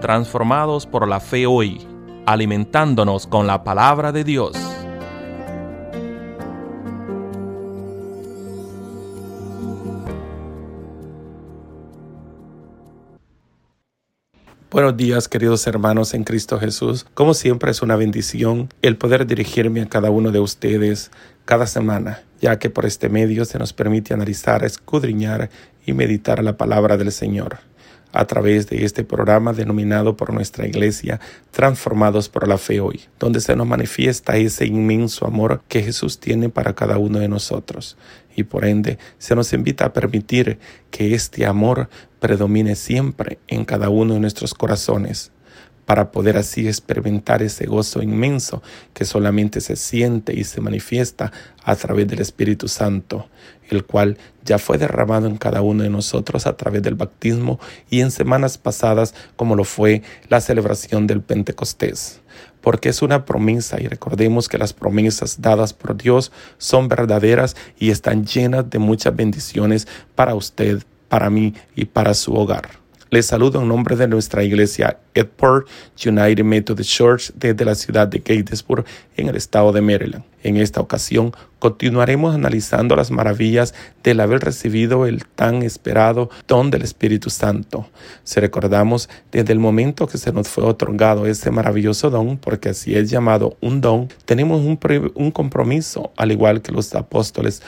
transformados por la fe hoy, alimentándonos con la palabra de Dios. Buenos días queridos hermanos en Cristo Jesús. Como siempre es una bendición el poder dirigirme a cada uno de ustedes cada semana, ya que por este medio se nos permite analizar, escudriñar y meditar la palabra del Señor a través de este programa denominado por nuestra iglesia Transformados por la Fe Hoy, donde se nos manifiesta ese inmenso amor que Jesús tiene para cada uno de nosotros. Y por ende se nos invita a permitir que este amor predomine siempre en cada uno de nuestros corazones para poder así experimentar ese gozo inmenso que solamente se siente y se manifiesta a través del Espíritu Santo, el cual ya fue derramado en cada uno de nosotros a través del bautismo y en semanas pasadas como lo fue la celebración del Pentecostés porque es una promesa y recordemos que las promesas dadas por Dios son verdaderas y están llenas de muchas bendiciones para usted, para mí y para su hogar. Les saludo en nombre de nuestra iglesia Edport United Methodist Church desde la ciudad de Gatesburg en el estado de Maryland. En esta ocasión continuaremos analizando las maravillas del haber recibido el tan esperado don del Espíritu Santo. Si recordamos desde el momento que se nos fue otorgado ese maravilloso don, porque así es llamado un don, tenemos un compromiso, al igual que los apóstoles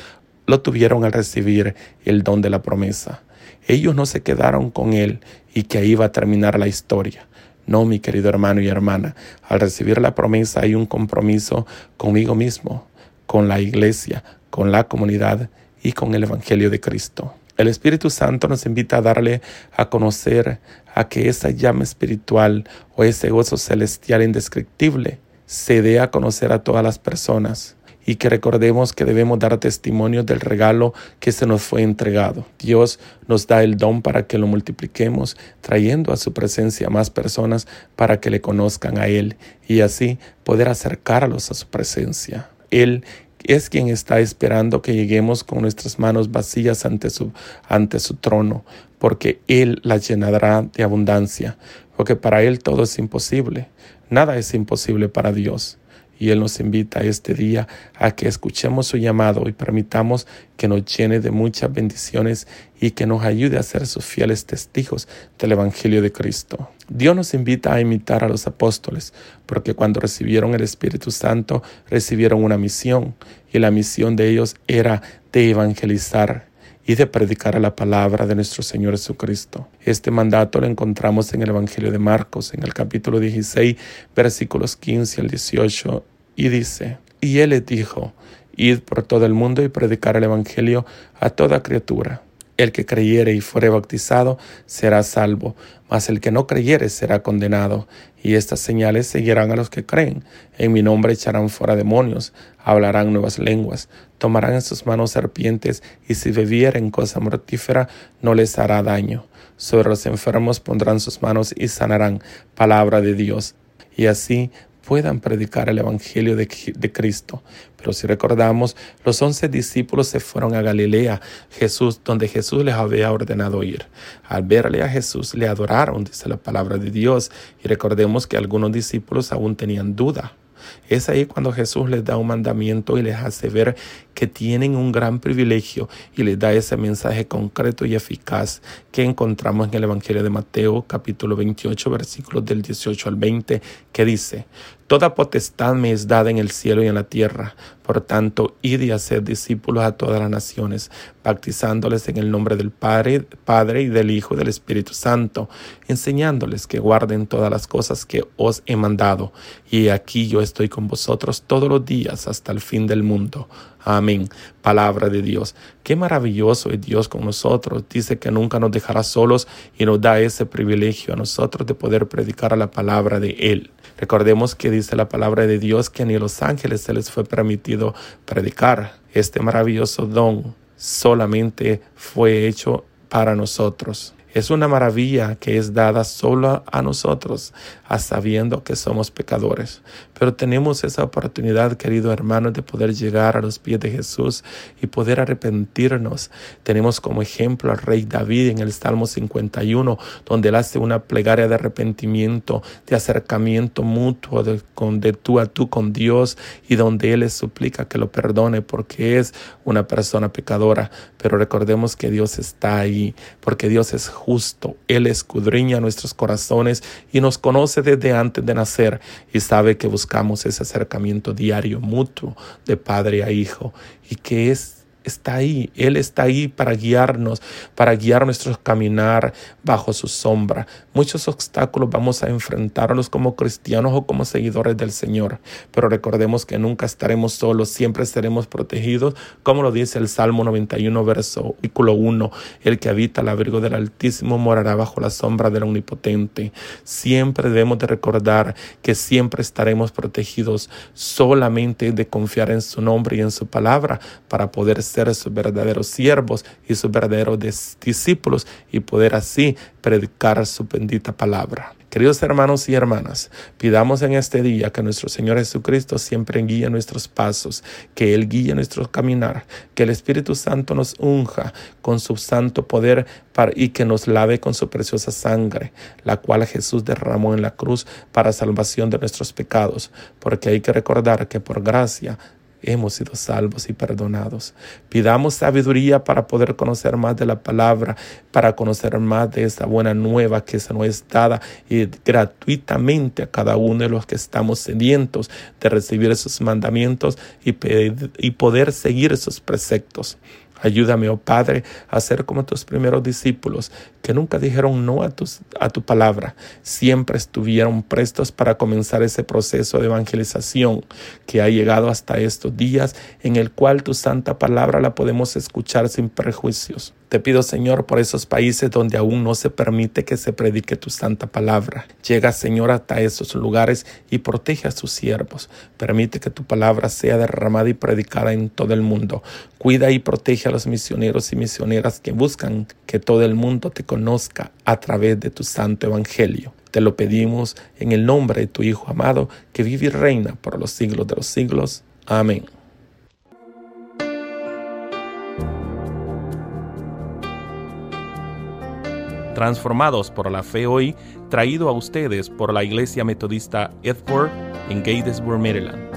lo tuvieron al recibir el don de la promesa. Ellos no se quedaron con él y que ahí iba a terminar la historia. No, mi querido hermano y hermana, al recibir la promesa hay un compromiso conmigo mismo, con la iglesia, con la comunidad y con el Evangelio de Cristo. El Espíritu Santo nos invita a darle a conocer a que esa llama espiritual o ese gozo celestial indescriptible se dé a conocer a todas las personas y que recordemos que debemos dar testimonio del regalo que se nos fue entregado. Dios nos da el don para que lo multipliquemos, trayendo a su presencia más personas para que le conozcan a Él y así poder acercarlos a su presencia. Él es quien está esperando que lleguemos con nuestras manos vacías ante su, ante su trono, porque Él las llenará de abundancia, porque para Él todo es imposible. Nada es imposible para Dios y Él nos invita este día a que escuchemos su llamado y permitamos que nos llene de muchas bendiciones y que nos ayude a ser sus fieles testigos del Evangelio de Cristo. Dios nos invita a imitar a los apóstoles, porque cuando recibieron el Espíritu Santo recibieron una misión y la misión de ellos era de evangelizar y de predicar la palabra de nuestro Señor Jesucristo. Este mandato lo encontramos en el Evangelio de Marcos, en el capítulo 16, versículos 15 al 18 y dice, y él les dijo, id por todo el mundo y predicar el Evangelio a toda criatura. El que creyere y fuere bautizado será salvo, mas el que no creyere será condenado. Y estas señales seguirán a los que creen. En mi nombre echarán fuera demonios, hablarán nuevas lenguas, tomarán en sus manos serpientes, y si bebieren cosa mortífera no les hará daño. Sobre los enfermos pondrán sus manos y sanarán. Palabra de Dios. Y así puedan predicar el Evangelio de, Cristo. Pero si recordamos, los once discípulos se fueron a Galilea, Jesús, donde Jesús les había ordenado ir. Al verle a Jesús, le adoraron, dice la palabra de Dios. Y recordemos que algunos discípulos aún tenían duda. Es ahí cuando Jesús les da un mandamiento y les hace ver que tienen un gran privilegio y les da ese mensaje concreto y eficaz que encontramos en el Evangelio de Mateo capítulo 28 versículos del 18 al 20 que dice, Toda potestad me es dada en el cielo y en la tierra. Por tanto, id y haced discípulos a todas las naciones, bautizándoles en el nombre del Padre, Padre y del Hijo y del Espíritu Santo, enseñándoles que guarden todas las cosas que os he mandado. Y aquí yo estoy con vosotros todos los días hasta el fin del mundo. Amén. Palabra de Dios. Qué maravilloso es Dios con nosotros. Dice que nunca nos dejará solos y nos da ese privilegio a nosotros de poder predicar a la palabra de Él. Recordemos que dice la palabra de Dios que ni los ángeles se les fue permitido predicar. Este maravilloso don solamente fue hecho para nosotros. Es una maravilla que es dada solo a nosotros, sabiendo que somos pecadores. Pero tenemos esa oportunidad, querido hermano, de poder llegar a los pies de Jesús y poder arrepentirnos. Tenemos como ejemplo al rey David en el Salmo 51, donde él hace una plegaria de arrepentimiento, de acercamiento mutuo de, con, de tú a tú con Dios y donde él le suplica que lo perdone porque es una persona pecadora. Pero recordemos que Dios está ahí, porque Dios es justo. Él escudriña nuestros corazones y nos conoce desde antes de nacer y sabe que buscamos ese acercamiento diario, mutuo, de padre a hijo y que es está ahí, Él está ahí para guiarnos, para guiar nuestro caminar bajo su sombra. Muchos obstáculos vamos a enfrentarlos como cristianos o como seguidores del Señor, pero recordemos que nunca estaremos solos, siempre seremos protegidos, como lo dice el Salmo 91, verso 1, el que habita el abrigo del Altísimo morará bajo la sombra del Omnipotente. Siempre debemos de recordar que siempre estaremos protegidos solamente de confiar en su nombre y en su palabra para poder ser sus verdaderos siervos y sus verdaderos discípulos y poder así predicar su bendita palabra. Queridos hermanos y hermanas, pidamos en este día que nuestro Señor Jesucristo siempre guíe nuestros pasos, que Él guíe nuestro caminar, que el Espíritu Santo nos unja con su santo poder y que nos lave con su preciosa sangre, la cual Jesús derramó en la cruz para salvación de nuestros pecados, porque hay que recordar que por gracia hemos sido salvos y perdonados. Pidamos sabiduría para poder conocer más de la palabra, para conocer más de esta buena nueva que se nos es dada y gratuitamente a cada uno de los que estamos sedientos de recibir esos mandamientos y, y poder seguir esos preceptos. Ayúdame, oh Padre, a ser como tus primeros discípulos, que nunca dijeron no a, a tu palabra, siempre estuvieron prestos para comenzar ese proceso de evangelización que ha llegado hasta estos días, en el cual tu santa palabra la podemos escuchar sin prejuicios. Te pido, Señor, por esos países donde aún no se permite que se predique tu santa palabra. Llega, Señor, hasta esos lugares y protege a sus siervos. Permite que tu palabra sea derramada y predicada en todo el mundo. Cuida y protege a los misioneros y misioneras que buscan que todo el mundo te conozca a través de tu santo evangelio. Te lo pedimos en el nombre de tu Hijo amado, que vive y reina por los siglos de los siglos. Amén. transformados por la fe hoy, traído a ustedes por la Iglesia Metodista Edford en Gatesburg, Maryland.